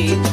keep